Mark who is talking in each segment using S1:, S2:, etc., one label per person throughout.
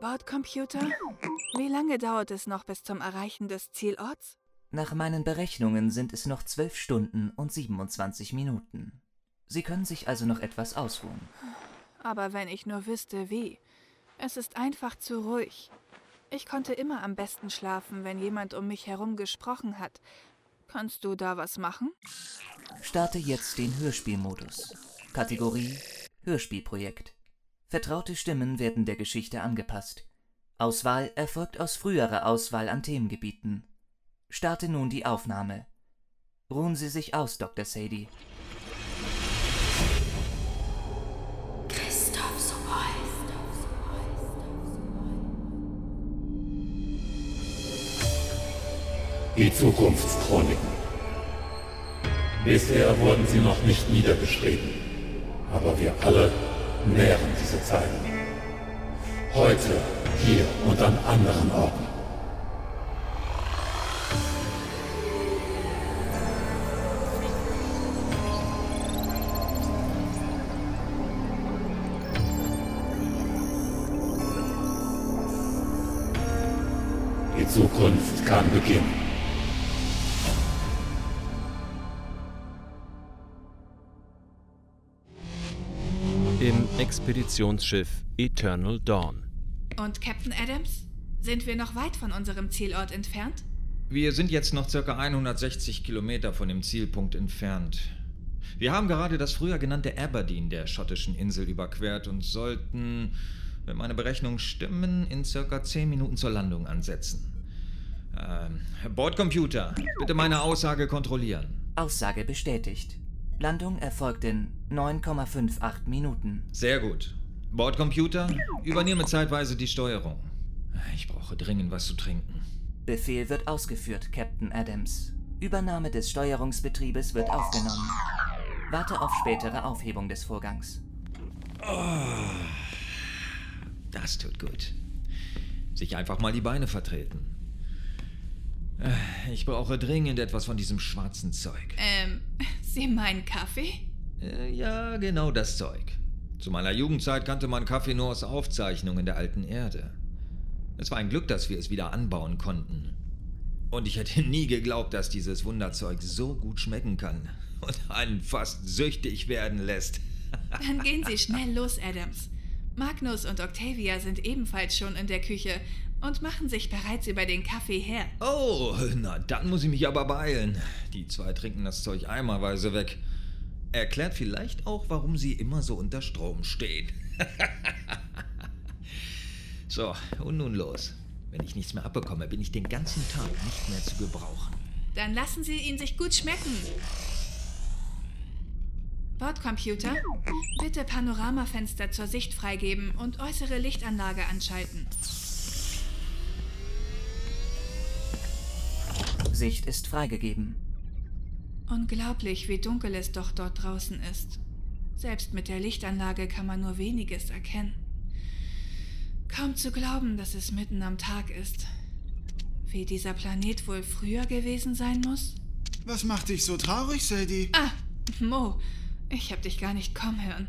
S1: Bordcomputer, wie lange dauert es noch bis zum Erreichen des Zielorts?
S2: Nach meinen Berechnungen sind es noch 12 Stunden und 27 Minuten. Sie können sich also noch etwas ausruhen.
S1: Aber wenn ich nur wüsste, wie. Es ist einfach zu ruhig. Ich konnte immer am besten schlafen, wenn jemand um mich herum gesprochen hat. Kannst du da was machen?
S2: Starte jetzt den Hörspielmodus. Kategorie Hörspielprojekt. Vertraute Stimmen werden der Geschichte angepasst. Auswahl erfolgt aus früherer Auswahl an Themengebieten. Starte nun die Aufnahme. Ruhen Sie sich aus, Dr. Sadie.
S3: Christoph Sobol.
S4: Die Zukunftschroniken. Bisher wurden sie noch nicht niedergeschrieben, aber wir alle nähren diese Zeiten. Heute, hier und an anderen Orten. Die Zukunft kann beginnen.
S5: Expeditionsschiff Eternal Dawn.
S1: Und Captain Adams? Sind wir noch weit von unserem Zielort entfernt?
S6: Wir sind jetzt noch ca. 160 Kilometer von dem Zielpunkt entfernt. Wir haben gerade das früher genannte Aberdeen der schottischen Insel überquert und sollten, wenn meine Berechnungen stimmen, in ca. 10 Minuten zur Landung ansetzen. Ähm, Bordcomputer, bitte meine Aussage kontrollieren.
S2: Aussage bestätigt. Landung erfolgt in 9,58 Minuten.
S6: Sehr gut. Bordcomputer, übernehme zeitweise die Steuerung. Ich brauche dringend was zu trinken.
S2: Befehl wird ausgeführt, Captain Adams. Übernahme des Steuerungsbetriebes wird aufgenommen. Warte auf spätere Aufhebung des Vorgangs.
S6: Das tut gut. Sich einfach mal die Beine vertreten. Ich brauche dringend etwas von diesem schwarzen Zeug.
S1: Ähm, Sie meinen Kaffee?
S6: Äh, Ja, genau das Zeug. Zu meiner Jugendzeit kannte man Kaffee nur aus Aufzeichnungen der alten Erde. Es war ein Glück, dass wir es wieder anbauen konnten. Und ich hätte nie geglaubt, dass dieses Wunderzeug so gut schmecken kann und einen fast süchtig werden lässt.
S1: Dann gehen Sie schnell los, Adams. Magnus und Octavia sind ebenfalls schon in der Küche und machen sich bereits über den Kaffee her.
S6: Oh, na dann muss ich mich aber beeilen. Die zwei trinken das Zeug eimerweise weg. Erklärt vielleicht auch, warum sie immer so unter Strom stehen. so, und nun los. Wenn ich nichts mehr abbekomme, bin ich den ganzen Tag nicht mehr zu gebrauchen.
S1: Dann lassen Sie ihn sich gut schmecken. Bordcomputer, bitte Panoramafenster zur Sicht freigeben und äußere Lichtanlage anschalten.
S2: Sicht ist freigegeben.
S1: Unglaublich, wie dunkel es doch dort draußen ist. Selbst mit der Lichtanlage kann man nur weniges erkennen. Kaum zu glauben, dass es mitten am Tag ist. Wie dieser Planet wohl früher gewesen sein muss?
S7: Was macht dich so traurig, Sadie?
S1: Ah, Mo, ich hab dich gar nicht kommen hören.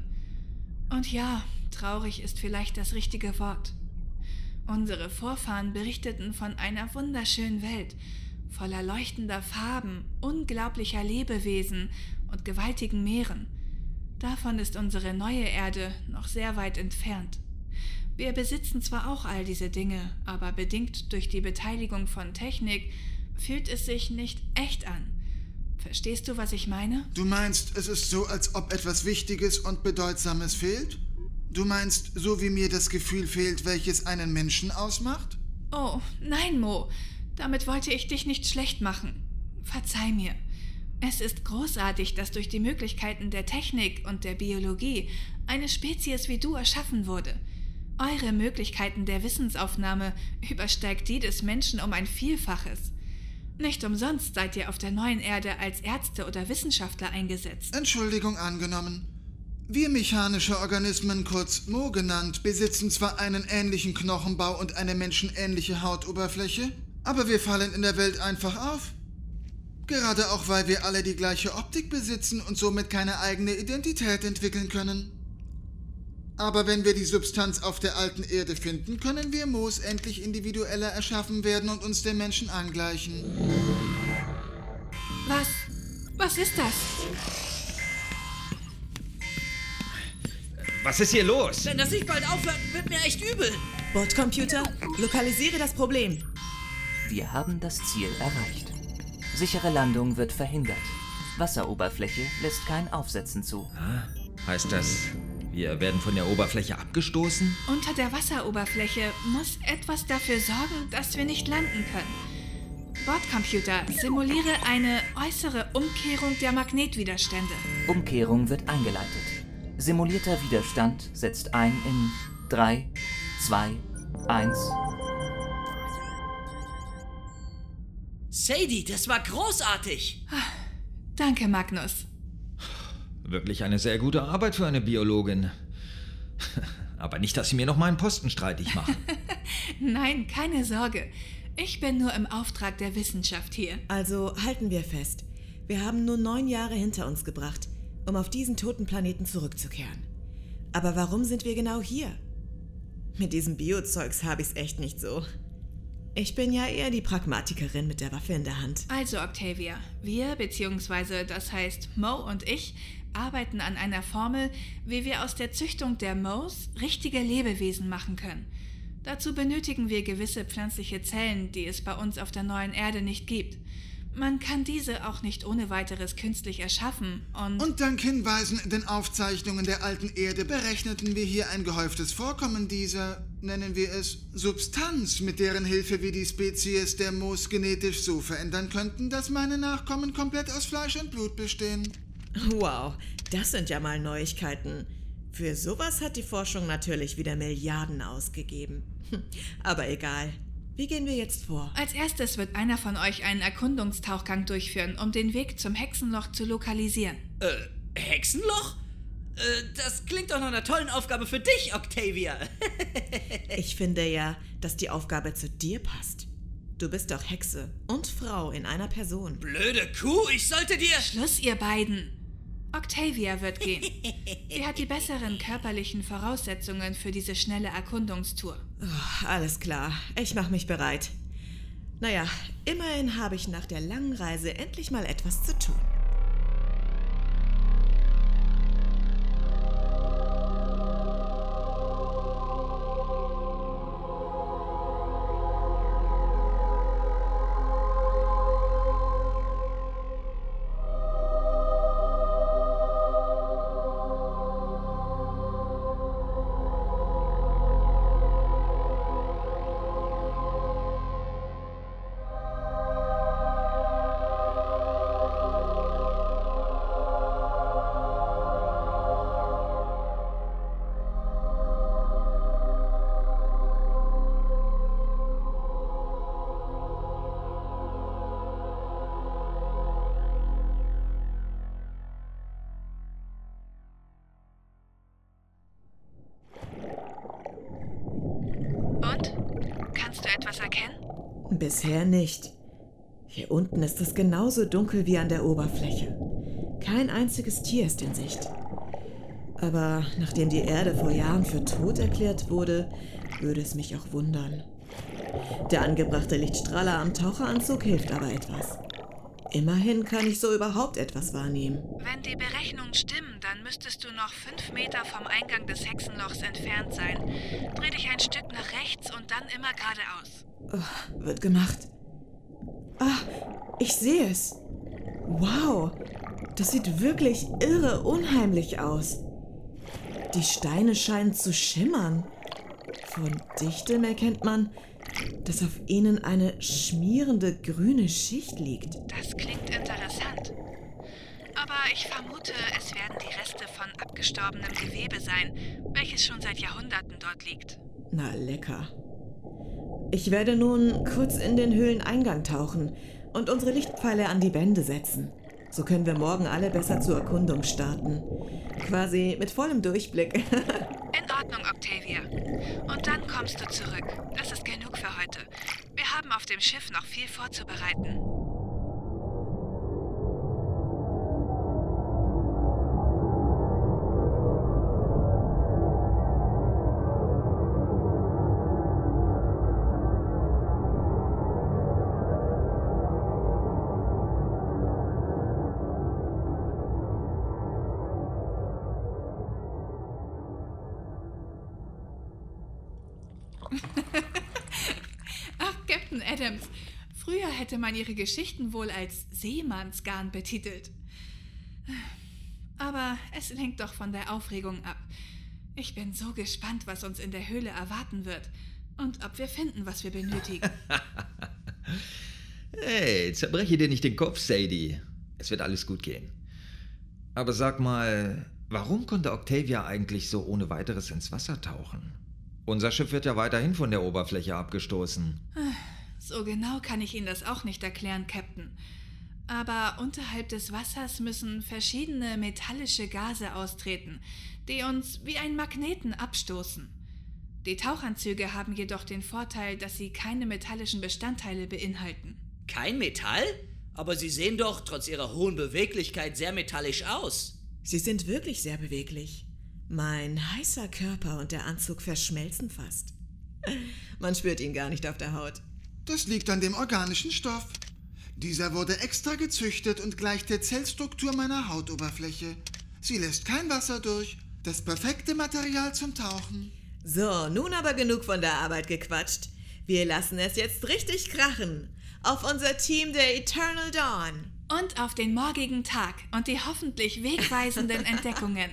S1: Und ja, traurig ist vielleicht das richtige Wort. Unsere Vorfahren berichteten von einer wunderschönen Welt, voller leuchtender Farben, unglaublicher Lebewesen und gewaltigen Meeren. Davon ist unsere neue Erde noch sehr weit entfernt. Wir besitzen zwar auch all diese Dinge, aber bedingt durch die Beteiligung von Technik fühlt es sich nicht echt an. Verstehst du, was ich meine?
S7: Du meinst, es ist so, als ob etwas Wichtiges und Bedeutsames fehlt? Du meinst, so wie mir das Gefühl fehlt, welches einen Menschen ausmacht?
S1: Oh, nein, Mo. Damit wollte ich dich nicht schlecht machen. Verzeih mir. Es ist großartig, dass durch die Möglichkeiten der Technik und der Biologie eine Spezies wie du erschaffen wurde. Eure Möglichkeiten der Wissensaufnahme übersteigt die des Menschen um ein Vielfaches. Nicht umsonst seid ihr auf der neuen Erde als Ärzte oder Wissenschaftler eingesetzt.
S7: Entschuldigung angenommen. Wir mechanische Organismen, kurz Mo genannt, besitzen zwar einen ähnlichen Knochenbau und eine menschenähnliche Hautoberfläche, aber wir fallen in der Welt einfach auf. Gerade auch, weil wir alle die gleiche Optik besitzen und somit keine eigene Identität entwickeln können. Aber wenn wir die Substanz auf der alten Erde finden, können wir Moos endlich individueller erschaffen werden und uns den Menschen angleichen.
S1: Was? Was ist das?
S6: Was ist hier los?
S3: Wenn das nicht bald aufhört, wird mir echt übel. Bordcomputer, lokalisiere das Problem.
S2: Wir haben das Ziel erreicht. Sichere Landung wird verhindert. Wasseroberfläche lässt kein Aufsetzen zu.
S6: Heißt das, wir werden von der Oberfläche abgestoßen?
S1: Unter der Wasseroberfläche muss etwas dafür sorgen, dass wir nicht landen können. Bordcomputer, simuliere eine äußere Umkehrung der Magnetwiderstände.
S2: Umkehrung wird eingeleitet. Simulierter Widerstand setzt ein in 3, 2, 1.
S3: Sadie, das war großartig.
S1: Danke, Magnus.
S6: Wirklich eine sehr gute Arbeit für eine Biologin. Aber nicht, dass Sie mir noch meinen Posten streitig machen.
S1: Nein, keine Sorge. Ich bin nur im Auftrag der Wissenschaft hier.
S3: Also halten wir fest. Wir haben nur neun Jahre hinter uns gebracht, um auf diesen toten Planeten zurückzukehren. Aber warum sind wir genau hier? Mit diesem Biozeugs habe ich's echt nicht so. Ich bin ja eher die Pragmatikerin mit der Waffe in der Hand.
S1: Also, Octavia, wir, beziehungsweise das heißt Mo und ich, arbeiten an einer Formel, wie wir aus der Züchtung der Mo's richtige Lebewesen machen können. Dazu benötigen wir gewisse pflanzliche Zellen, die es bei uns auf der neuen Erde nicht gibt. Man kann diese auch nicht ohne weiteres künstlich erschaffen und...
S7: Und dank Hinweisen in den Aufzeichnungen der alten Erde berechneten wir hier ein gehäuftes Vorkommen dieser, nennen wir es, Substanz, mit deren Hilfe wir die Spezies der Moos genetisch so verändern könnten, dass meine Nachkommen komplett aus Fleisch und Blut bestehen.
S3: Wow, das sind ja mal Neuigkeiten. Für sowas hat die Forschung natürlich wieder Milliarden ausgegeben. Hm, Aber egal. Wie gehen wir jetzt vor?
S1: Als erstes wird einer von euch einen Erkundungstauchgang durchführen, um den Weg zum Hexenloch zu lokalisieren.
S8: Äh, Hexenloch? Äh, das klingt doch nach einer tollen Aufgabe für dich, Octavia.
S3: Ich finde ja, dass die Aufgabe zu dir passt. Du bist doch Hexe und Frau in einer Person.
S8: Blöde Kuh, ich sollte dir.
S1: Schluss, ihr beiden! Octavia wird gehen. Sie hat die besseren körperlichen Voraussetzungen für diese schnelle Erkundungstour.
S3: Oh, alles klar, ich mache mich bereit. Naja, immerhin habe ich nach der langen Reise endlich mal etwas zu tun. Bisher nicht. Hier unten ist es genauso dunkel wie an der Oberfläche. Kein einziges Tier ist in Sicht. Aber nachdem die Erde vor Jahren für tot erklärt wurde, würde es mich auch wundern. Der angebrachte Lichtstrahler am Taucheranzug hilft aber etwas. Immerhin kann ich so überhaupt etwas wahrnehmen.
S1: Wenn die Berechnungen stimmen, dann müsstest du noch fünf Meter vom Eingang des Hexenlochs entfernt sein. Dreh dich ein Stück nach rechts und dann immer geradeaus.
S3: Oh, wird gemacht. Ah, ich sehe es. Wow, das sieht wirklich irre unheimlich aus. Die Steine scheinen zu schimmern. Von Dichtem erkennt man, dass auf ihnen eine schmierende grüne Schicht liegt.
S1: Das klingt interessant. Aber ich vermute, es werden die Reste von abgestorbenem Gewebe sein, welches schon seit Jahrhunderten dort liegt.
S3: Na lecker. Ich werde nun kurz in den Höhleneingang tauchen und unsere Lichtpfeile an die Wände setzen. So können wir morgen alle besser zur Erkundung starten. Quasi mit vollem Durchblick.
S1: In Ordnung, Octavia. Und dann kommst du zurück. Das haben auf dem Schiff noch viel vorzubereiten. Man ihre Geschichten wohl als Seemannsgarn betitelt. Aber es lenkt doch von der Aufregung ab. Ich bin so gespannt, was uns in der Höhle erwarten wird und ob wir finden, was wir benötigen.
S6: hey, zerbreche dir nicht den Kopf, Sadie. Es wird alles gut gehen. Aber sag mal, warum konnte Octavia eigentlich so ohne weiteres ins Wasser tauchen? Unser Schiff wird ja weiterhin von der Oberfläche abgestoßen.
S1: So genau kann ich Ihnen das auch nicht erklären, Captain. Aber unterhalb des Wassers müssen verschiedene metallische Gase austreten, die uns wie ein Magneten abstoßen. Die Tauchanzüge haben jedoch den Vorteil, dass sie keine metallischen Bestandteile beinhalten.
S8: Kein Metall? Aber sie sehen doch trotz ihrer hohen Beweglichkeit sehr metallisch aus.
S3: Sie sind wirklich sehr beweglich. Mein heißer Körper und der Anzug verschmelzen fast. Man spürt ihn gar nicht auf der Haut.
S7: Das liegt an dem organischen Stoff. Dieser wurde extra gezüchtet und gleicht der Zellstruktur meiner Hautoberfläche. Sie lässt kein Wasser durch. Das perfekte Material zum Tauchen.
S3: So, nun aber genug von der Arbeit gequatscht. Wir lassen es jetzt richtig krachen. Auf unser Team der Eternal Dawn.
S1: Und auf den morgigen Tag und die hoffentlich wegweisenden Entdeckungen.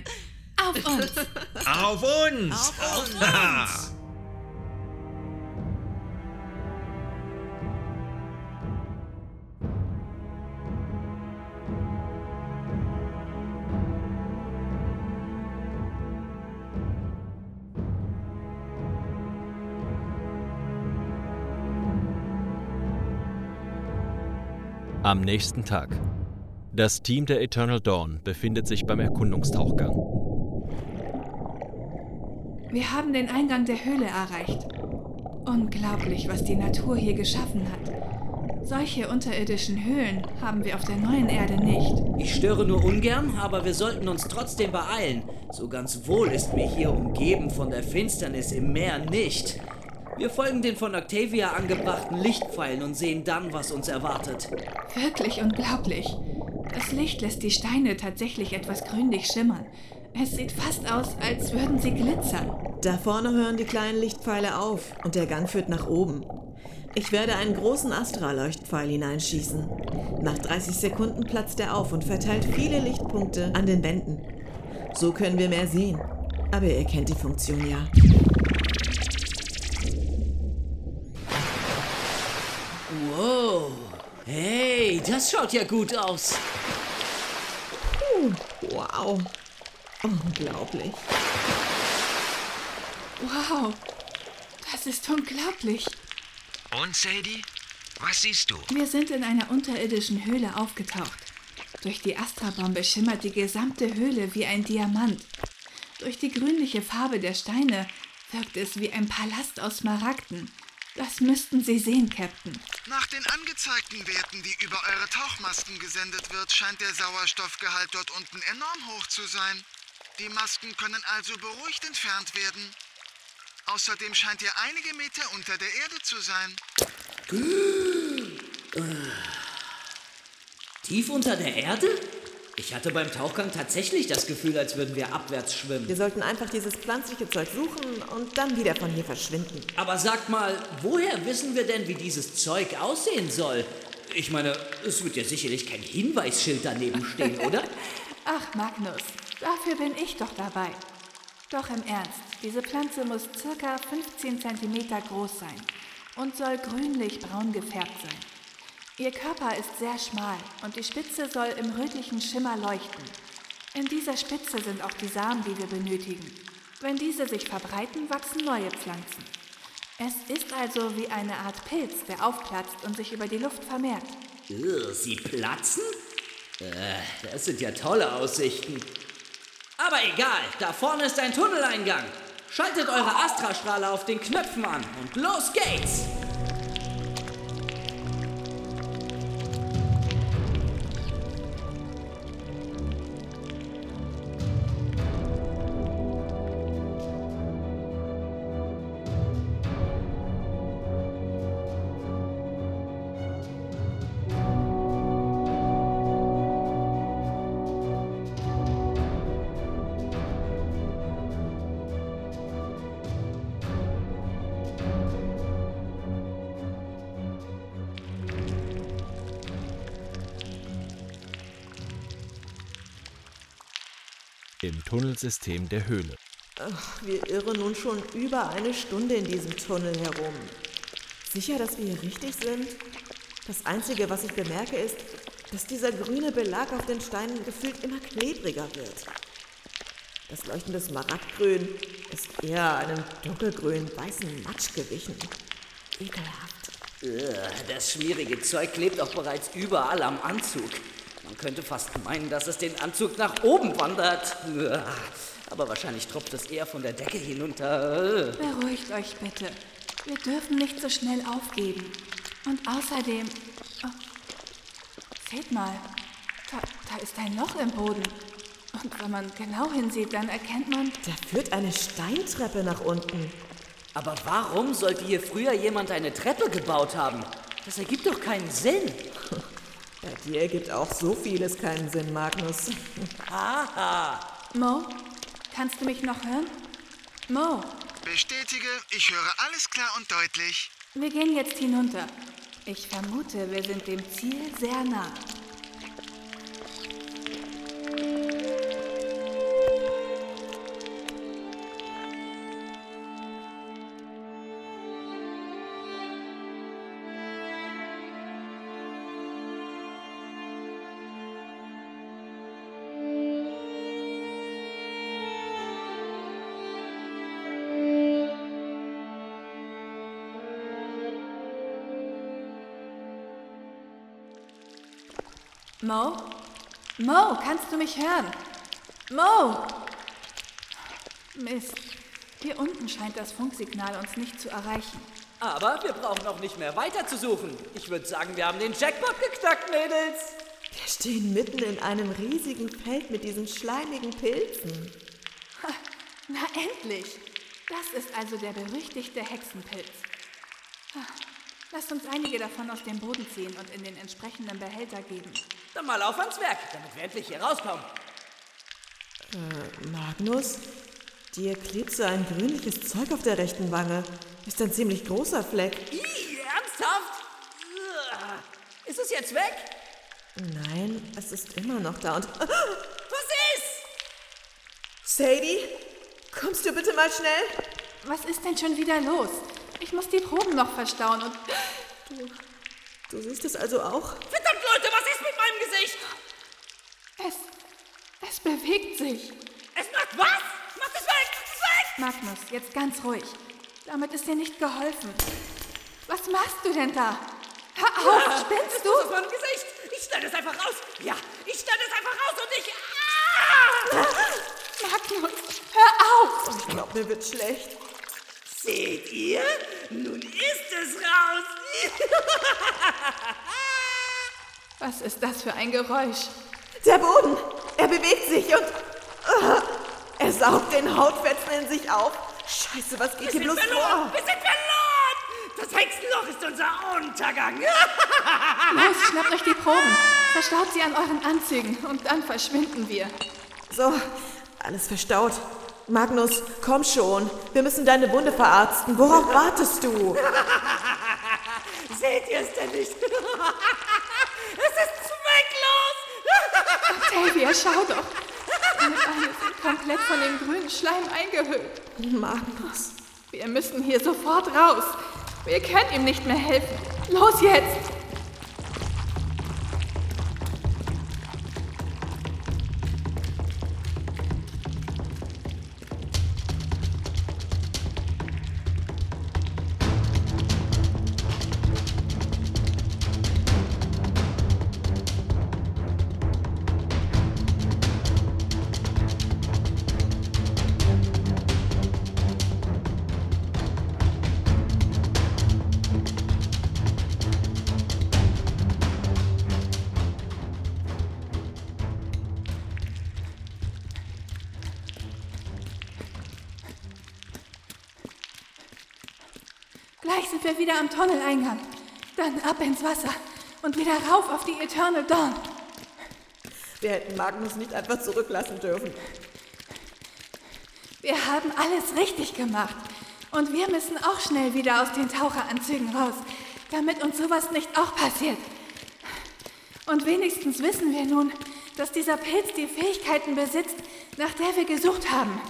S1: Auf uns!
S6: Auf uns!
S3: Auf uns!
S5: Am nächsten Tag. Das Team der Eternal Dawn befindet sich beim Erkundungstauchgang.
S1: Wir haben den Eingang der Höhle erreicht. Unglaublich, was die Natur hier geschaffen hat. Solche unterirdischen Höhlen haben wir auf der neuen Erde nicht.
S8: Ich störe nur ungern, aber wir sollten uns trotzdem beeilen. So ganz wohl ist mir hier umgeben von der Finsternis im Meer nicht. Wir folgen den von Octavia angebrachten Lichtpfeilen und sehen dann, was uns erwartet.
S1: Wirklich unglaublich. Das Licht lässt die Steine tatsächlich etwas grünlich schimmern. Es sieht fast aus, als würden sie glitzern.
S3: Da vorne hören die kleinen Lichtpfeile auf und der Gang führt nach oben. Ich werde einen großen Astra-Leuchtpfeil hineinschießen. Nach 30 Sekunden platzt er auf und verteilt viele Lichtpunkte an den Wänden. So können wir mehr sehen. Aber ihr kennt die Funktion ja.
S8: Hey, das schaut ja gut aus.
S3: Puh, wow. Unglaublich.
S1: Wow, das ist unglaublich.
S9: Und Sadie, was siehst du?
S1: Wir sind in einer unterirdischen Höhle aufgetaucht. Durch die Astra-Bombe schimmert die gesamte Höhle wie ein Diamant. Durch die grünliche Farbe der Steine wirkt es wie ein Palast aus Smaragden. Das müssten Sie sehen, Captain.
S7: Nach den angezeigten Werten, die über eure Tauchmasken gesendet wird, scheint der Sauerstoffgehalt dort unten enorm hoch zu sein. Die Masken können also beruhigt entfernt werden. Außerdem scheint ihr einige Meter unter der Erde zu sein.
S8: Tief unter der Erde? Ich hatte beim Tauchgang tatsächlich das Gefühl, als würden wir abwärts schwimmen.
S3: Wir sollten einfach dieses pflanzliche Zeug suchen und dann wieder von hier verschwinden.
S8: Aber sagt mal, woher wissen wir denn, wie dieses Zeug aussehen soll? Ich meine, es wird ja sicherlich kein Hinweisschild daneben stehen, oder?
S1: Ach, Magnus, dafür bin ich doch dabei. Doch im Ernst, diese Pflanze muss circa 15 cm groß sein und soll grünlich-braun gefärbt sein. Ihr Körper ist sehr schmal und die Spitze soll im rötlichen Schimmer leuchten. In dieser Spitze sind auch die Samen, die wir benötigen. Wenn diese sich verbreiten, wachsen neue Pflanzen. Es ist also wie eine Art Pilz, der aufplatzt und sich über die Luft vermehrt.
S8: Sie platzen? Äh, das sind ja tolle Aussichten. Aber egal, da vorne ist ein Tunneleingang. Schaltet eure Astra-Strahler auf den Knöpfen an und los geht's!
S5: Im Tunnelsystem der Höhle.
S3: Wir irren nun schon über eine Stunde in diesem Tunnel herum. Sicher, dass wir hier richtig sind? Das Einzige, was ich bemerke, ist, dass dieser grüne Belag auf den Steinen gefühlt immer klebriger wird. Das leuchtende Smaragdgrün ist eher einem dunkelgrün weißen Matsch gewichen. Ekelhaft.
S8: Das schmierige Zeug klebt auch bereits überall am Anzug. Man könnte fast meinen, dass es den Anzug nach oben wandert. Aber wahrscheinlich tropft es eher von der Decke hinunter.
S1: Beruhigt euch bitte. Wir dürfen nicht so schnell aufgeben. Und außerdem. Oh, seht mal, da, da ist ein Loch im Boden. Und wenn man genau hinsieht, dann erkennt man.
S3: Da führt eine Steintreppe nach unten.
S8: Aber warum sollte hier früher jemand eine Treppe gebaut haben? Das ergibt doch keinen Sinn.
S3: Bei dir ergibt auch so vieles keinen Sinn, Magnus.
S8: Haha.
S1: Mo, kannst du mich noch hören? Mo,
S7: Bestätige, ich höre alles klar und deutlich.
S1: wir gehen jetzt hinunter. Ich vermute, wir sind dem Ziel sehr nah. Mo? Mo, kannst du mich hören? Mo! Mist. Hier unten scheint das Funksignal uns nicht zu erreichen.
S8: Aber wir brauchen auch nicht mehr weiter zu suchen. Ich würde sagen, wir haben den Jackpot geknackt, Mädels.
S3: Wir stehen mitten in einem riesigen Feld mit diesen schleimigen Pilzen.
S1: Na endlich! Das ist also der berüchtigte Hexenpilz. Ah, Lasst uns einige davon aus dem Boden ziehen und in den entsprechenden Behälter geben.
S8: Dann mal auf ans Werk, damit wir endlich hier rauskommen.
S3: Magnus, dir klebt so ein grünliches Zeug auf der rechten Wange. Ist ein ziemlich großer Fleck.
S8: Ih, ernsthaft? Ist es jetzt weg?
S3: Nein, es ist immer noch da und.
S8: Was ist?
S3: Sadie, kommst du bitte mal schnell?
S1: Was ist denn schon wieder los? Ich muss die Proben noch verstauen und.
S3: Du siehst es also auch?
S8: Verdammt, Leute, was ist mit meinem Gesicht?
S1: Es. Es bewegt sich.
S8: Es macht was? Macht es weg! Es weg!
S1: Magnus, jetzt ganz ruhig. Damit ist dir nicht geholfen. Was machst du denn da? Hör auf, spinnst
S8: Es
S1: du?
S8: ist aus meinem Gesicht. Ich schneide es einfach raus. Ja, ich schneide es einfach raus und ich... Ah!
S1: Magnus, hör auf!
S3: Ich glaube, mir wird schlecht.
S8: Seht ihr? Nun ist es raus.
S1: Was ist das für ein Geräusch?
S3: Der Boden, er bewegt sich und. Ah, er saugt den Hautfetzen in sich auf. Scheiße, was geht hier
S8: Wir
S3: bloß
S8: sind verloren.
S3: vor?
S8: Wir sind verloren. Das Hexenloch ist unser Untergang.
S1: Los, schnappt euch die Proben. Verstaut sie an euren Anzügen und dann verschwinden wir.
S3: So, alles verstaut. Magnus, komm schon. Wir müssen deine Wunde verarzten. Worauf wartest du?
S8: Seht ihr es denn nicht? es ist zwecklos.
S1: Octavia, schau doch. Meine Beine sind komplett von dem grünen Schleim eingehüllt.
S3: Magnus.
S1: Wir müssen hier sofort raus. Wir können ihm nicht mehr helfen. Los jetzt! Tunneleingang. Dann ab ins Wasser und wieder rauf auf die Eternal Dawn.
S3: Wir hätten Magnus nicht einfach zurücklassen dürfen.
S1: Wir haben alles richtig gemacht. Und wir müssen auch schnell wieder aus den Taucheranzügen raus, damit uns sowas nicht auch passiert. Und wenigstens wissen wir nun, dass dieser Pilz die Fähigkeiten besitzt, nach der wir gesucht haben.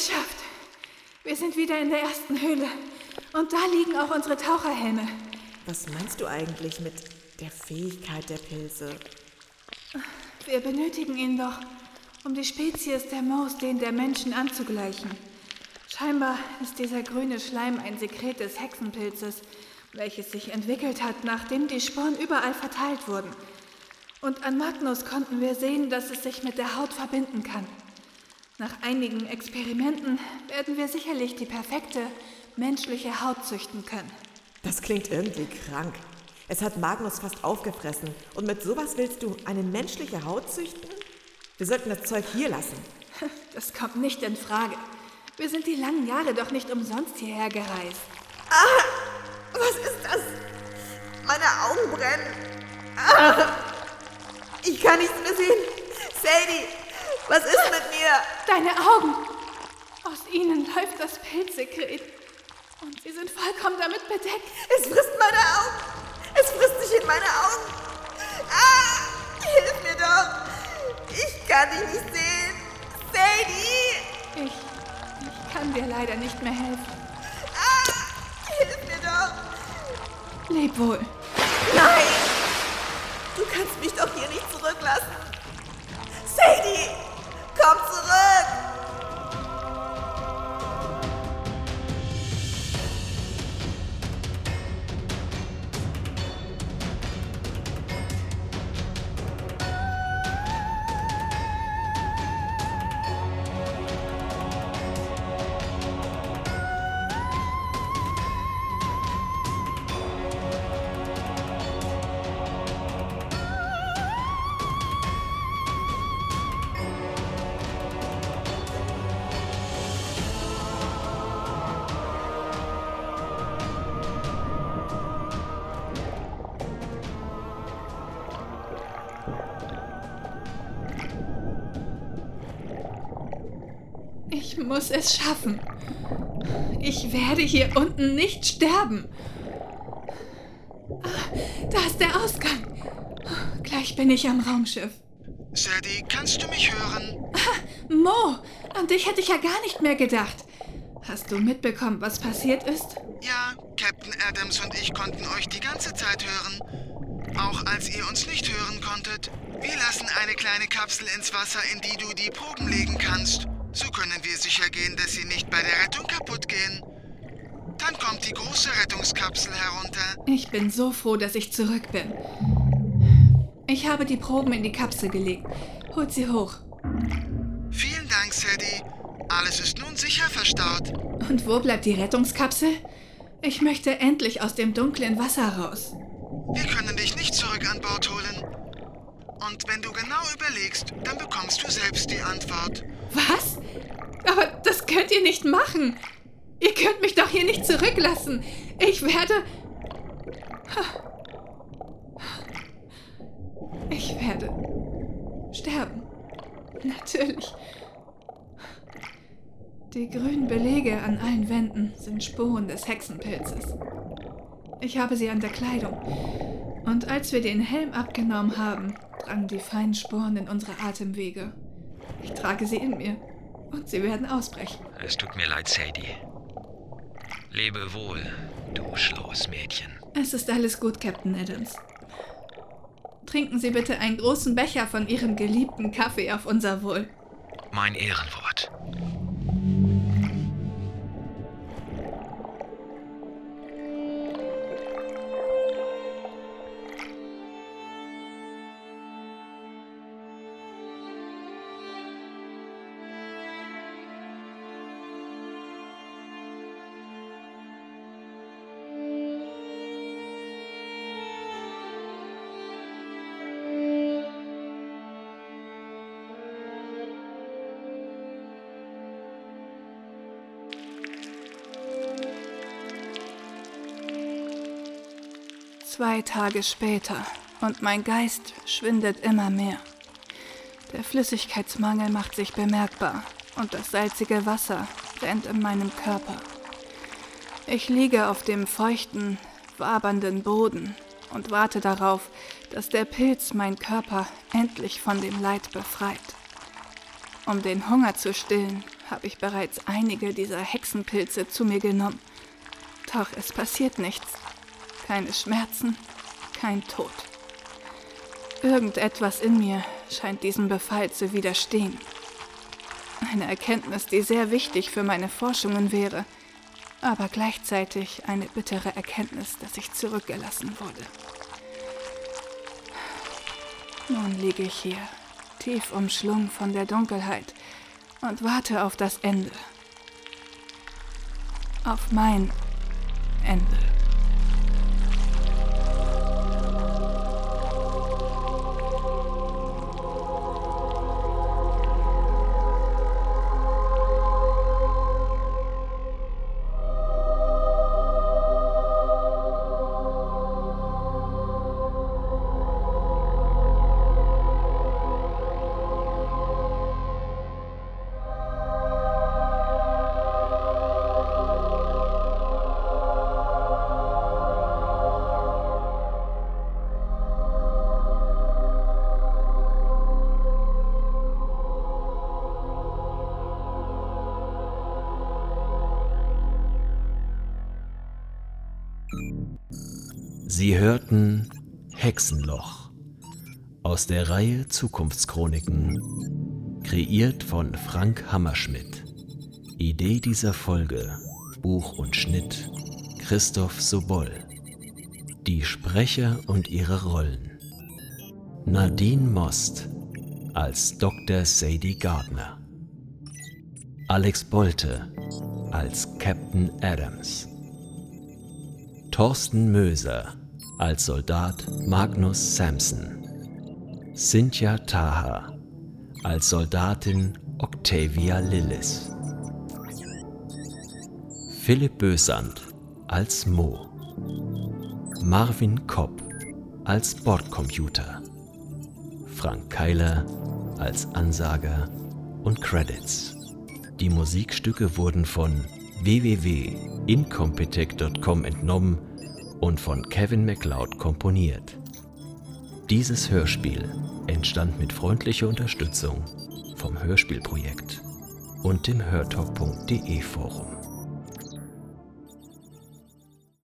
S1: Geschafft. Wir sind wieder in der ersten Höhle. Und da liegen auch unsere Taucherhelme.
S3: Was meinst du eigentlich mit der Fähigkeit der Pilze?
S1: Wir benötigen ihn doch, um die Spezies der Maus den der Menschen anzugleichen. Scheinbar ist dieser grüne Schleim ein Sekret des Hexenpilzes, welches sich entwickelt hat, nachdem die Sporen überall verteilt wurden. Und an Magnus konnten wir sehen, dass es sich mit der Haut verbinden kann. Nach einigen Experimenten werden wir sicherlich die perfekte menschliche Haut züchten können.
S3: Das klingt irgendwie krank. Es hat Magnus fast aufgefressen. Und mit sowas willst du eine menschliche Haut züchten? Wir sollten das Zeug hier lassen.
S1: Das kommt nicht in Frage. Wir sind die langen Jahre doch nicht umsonst hierher gereist.
S3: Ah, was ist das? Meine Augen brennen. Ah, ich kann nichts mehr sehen. Sadie, was ist mit mir?
S1: Deine Augen. Aus ihnen läuft das Pilzsekret. Und sie sind vollkommen damit bedeckt.
S3: Es frisst meine Augen. Es frisst sich in meine Augen. Ah, hilf mir doch. Ich kann dich nicht sehen. Sadie!
S1: Ich, ich kann dir leider nicht mehr helfen.
S3: Ah, hilf mir doch.
S1: Leb wohl.
S3: Nein! Du kannst mich doch hier nicht zurücklassen. Sadie, 抢子
S1: 弹 muss es schaffen. Ich werde hier unten nicht sterben. Ah, Da ist der Ausgang. Gleich bin ich am Raumschiff.
S7: Sadie, kannst du mich hören?
S1: Mo, an dich hätte ich ja gar nicht mehr gedacht. Hast du mitbekommen, was passiert ist?
S7: Ja, Captain Adams und ich konnten euch die ganze Zeit hören. Auch als ihr uns nicht hören konntet. Wir lassen eine kleine Kapsel ins Wasser, in die du die Proben legen kannst. So können wir sicher gehen, dass sie nicht bei der Rettung kaputt gehen. Dann kommt die große Rettungskapsel herunter.
S1: Ich bin so froh, dass ich zurück bin. Ich habe die Proben in die Kapsel gelegt. Holt sie hoch.
S7: Vielen Dank, Sadie. Alles ist nun sicher verstaut.
S1: Und wo bleibt die Rettungskapsel? Ich möchte endlich aus dem dunklen Wasser raus.
S7: Wir können dich nicht zurück an Bord holen. Und wenn du genau überlegst, dann bekommst du selbst die Antwort.
S1: Was? Aber das könnt ihr nicht machen. Ihr könnt mich doch hier nicht zurücklassen. Ich werde... Ich werde sterben. Natürlich. Die grünen Belege an allen Wänden sind Spuren des Hexenpilzes. Ich habe sie an der Kleidung. Und als wir den Helm abgenommen haben, drangen die feinen Sporen in unsere Atemwege. Ich trage sie in mir. Und sie werden ausbrechen.
S9: Es tut mir leid, Sadie. Lebe wohl, du schlaues Mädchen.
S1: Es ist alles gut, Captain Adams. Trinken Sie bitte einen großen Becher von Ihrem geliebten Kaffee auf unser Wohl.
S9: Mein Ehrenwort.
S1: Zwei Tage später und mein Geist schwindet immer mehr. Der Flüssigkeitsmangel macht sich bemerkbar und das salzige Wasser rennt in meinem Körper. Ich liege auf dem feuchten, wabernden Boden und warte darauf, dass der Pilz mein Körper endlich von dem Leid befreit. Um den Hunger zu stillen, habe ich bereits einige dieser Hexenpilze zu mir genommen. Doch es passiert nichts. Keine Schmerzen, kein Tod. Irgendetwas in mir scheint diesem Befall zu widerstehen. Eine Erkenntnis, die sehr wichtig für meine Forschungen wäre, aber gleichzeitig eine bittere Erkenntnis, dass ich zurückgelassen wurde. Nun liege ich hier, tief umschlungen von der Dunkelheit und warte auf das Ende. Auf mein Ende.
S5: Sie hörten Hexenloch aus der Reihe Zukunftschroniken, kreiert von Frank Hammerschmidt. Idee dieser Folge, Buch und Schnitt Christoph Sobol. Die Sprecher und ihre Rollen. Nadine Most als Dr. Sadie Gardner. Alex Bolte als Captain Adams. Thorsten Möser als Soldat Magnus Sampson, Cynthia Taha. Als Soldatin Octavia Lillis, Philipp Bösand als Mo, Marvin Kopp als Bordcomputer, Frank Keiler als Ansager und Credits. Die Musikstücke wurden von www.incompetech.com entnommen und von Kevin MacLeod komponiert. Dieses Hörspiel entstand mit freundlicher Unterstützung vom Hörspielprojekt und dem hörtalk.de Forum.